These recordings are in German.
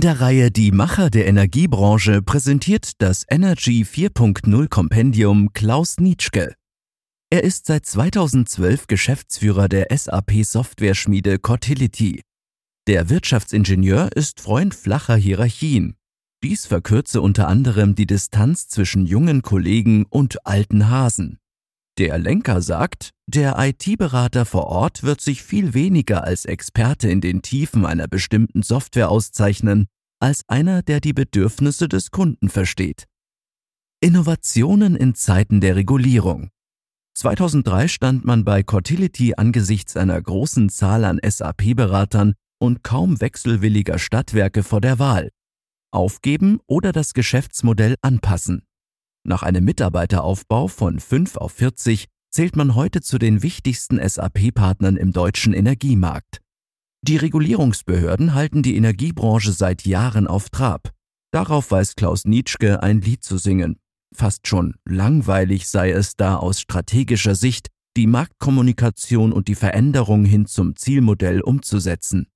In der Reihe Die Macher der Energiebranche präsentiert das Energy 4.0 Kompendium Klaus Nitschke. Er ist seit 2012 Geschäftsführer der SAP Softwareschmiede Cortility. Der Wirtschaftsingenieur ist Freund flacher Hierarchien. Dies verkürze unter anderem die Distanz zwischen jungen Kollegen und alten Hasen. Der Lenker sagt, der IT-Berater vor Ort wird sich viel weniger als Experte in den Tiefen einer bestimmten Software auszeichnen, als einer, der die Bedürfnisse des Kunden versteht. Innovationen in Zeiten der Regulierung. 2003 stand man bei Cortility angesichts einer großen Zahl an SAP-Beratern und kaum wechselwilliger Stadtwerke vor der Wahl. Aufgeben oder das Geschäftsmodell anpassen. Nach einem Mitarbeiteraufbau von 5 auf 40 zählt man heute zu den wichtigsten SAP-Partnern im deutschen Energiemarkt. Die Regulierungsbehörden halten die Energiebranche seit Jahren auf Trab. Darauf weiß Klaus Nitschke ein Lied zu singen. Fast schon langweilig sei es da aus strategischer Sicht, die Marktkommunikation und die Veränderung hin zum Zielmodell umzusetzen.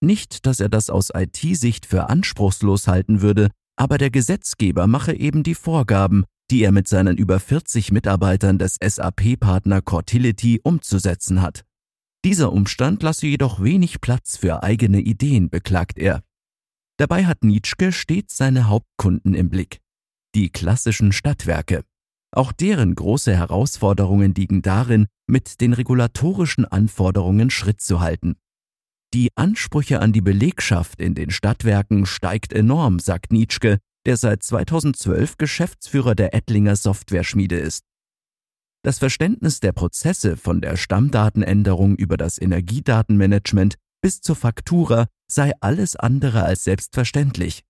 Nicht, dass er das aus IT-Sicht für anspruchslos halten würde, aber der Gesetzgeber mache eben die Vorgaben, die er mit seinen über 40 Mitarbeitern des SAP-Partner Cortility umzusetzen hat. Dieser Umstand lasse jedoch wenig Platz für eigene Ideen, beklagt er. Dabei hat Nitschke stets seine Hauptkunden im Blick. Die klassischen Stadtwerke. Auch deren große Herausforderungen liegen darin, mit den regulatorischen Anforderungen Schritt zu halten. Die Ansprüche an die Belegschaft in den Stadtwerken steigt enorm, sagt Nitschke, der seit 2012 Geschäftsführer der Ettlinger Softwareschmiede ist. Das Verständnis der Prozesse von der Stammdatenänderung über das Energiedatenmanagement bis zur Faktura sei alles andere als selbstverständlich.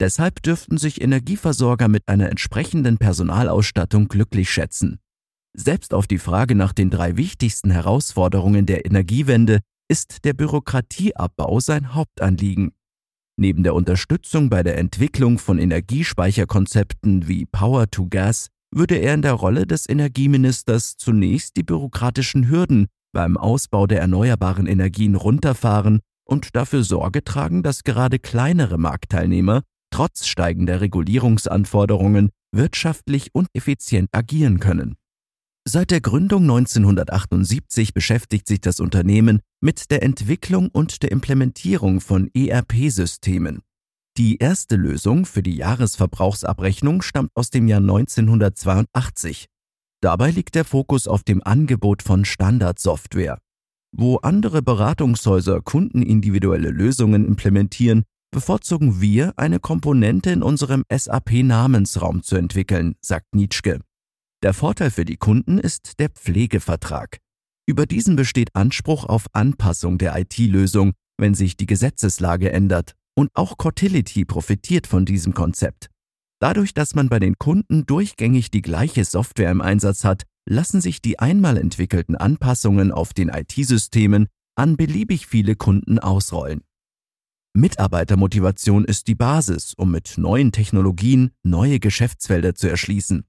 Deshalb dürften sich Energieversorger mit einer entsprechenden Personalausstattung glücklich schätzen. Selbst auf die Frage nach den drei wichtigsten Herausforderungen der Energiewende ist der Bürokratieabbau sein Hauptanliegen. Neben der Unterstützung bei der Entwicklung von Energiespeicherkonzepten wie Power to Gas würde er in der Rolle des Energieministers zunächst die bürokratischen Hürden beim Ausbau der erneuerbaren Energien runterfahren und dafür Sorge tragen, dass gerade kleinere Marktteilnehmer trotz steigender Regulierungsanforderungen wirtschaftlich und effizient agieren können. Seit der Gründung 1978 beschäftigt sich das Unternehmen mit der Entwicklung und der Implementierung von ERP-Systemen. Die erste Lösung für die Jahresverbrauchsabrechnung stammt aus dem Jahr 1982. Dabei liegt der Fokus auf dem Angebot von Standardsoftware. Wo andere Beratungshäuser kundenindividuelle Lösungen implementieren, bevorzugen wir, eine Komponente in unserem SAP-Namensraum zu entwickeln, sagt Nitschke. Der Vorteil für die Kunden ist der Pflegevertrag. Über diesen besteht Anspruch auf Anpassung der IT-Lösung, wenn sich die Gesetzeslage ändert, und auch Cortility profitiert von diesem Konzept. Dadurch, dass man bei den Kunden durchgängig die gleiche Software im Einsatz hat, lassen sich die einmal entwickelten Anpassungen auf den IT-Systemen an beliebig viele Kunden ausrollen. Mitarbeitermotivation ist die Basis, um mit neuen Technologien neue Geschäftsfelder zu erschließen.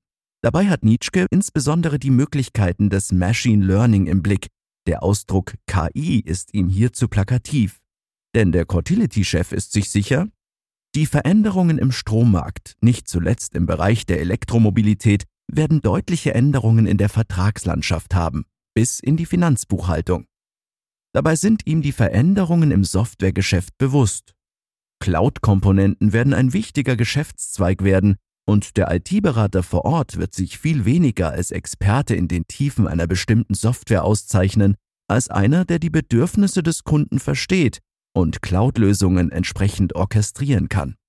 Dabei hat Nitschke insbesondere die Möglichkeiten des Machine Learning im Blick. Der Ausdruck KI ist ihm hier zu plakativ. Denn der Cortility-Chef ist sich sicher, die Veränderungen im Strommarkt, nicht zuletzt im Bereich der Elektromobilität, werden deutliche Änderungen in der Vertragslandschaft haben, bis in die Finanzbuchhaltung. Dabei sind ihm die Veränderungen im Softwaregeschäft bewusst. Cloud-Komponenten werden ein wichtiger Geschäftszweig werden, und der IT-Berater vor Ort wird sich viel weniger als Experte in den Tiefen einer bestimmten Software auszeichnen, als einer, der die Bedürfnisse des Kunden versteht und Cloud-Lösungen entsprechend orchestrieren kann.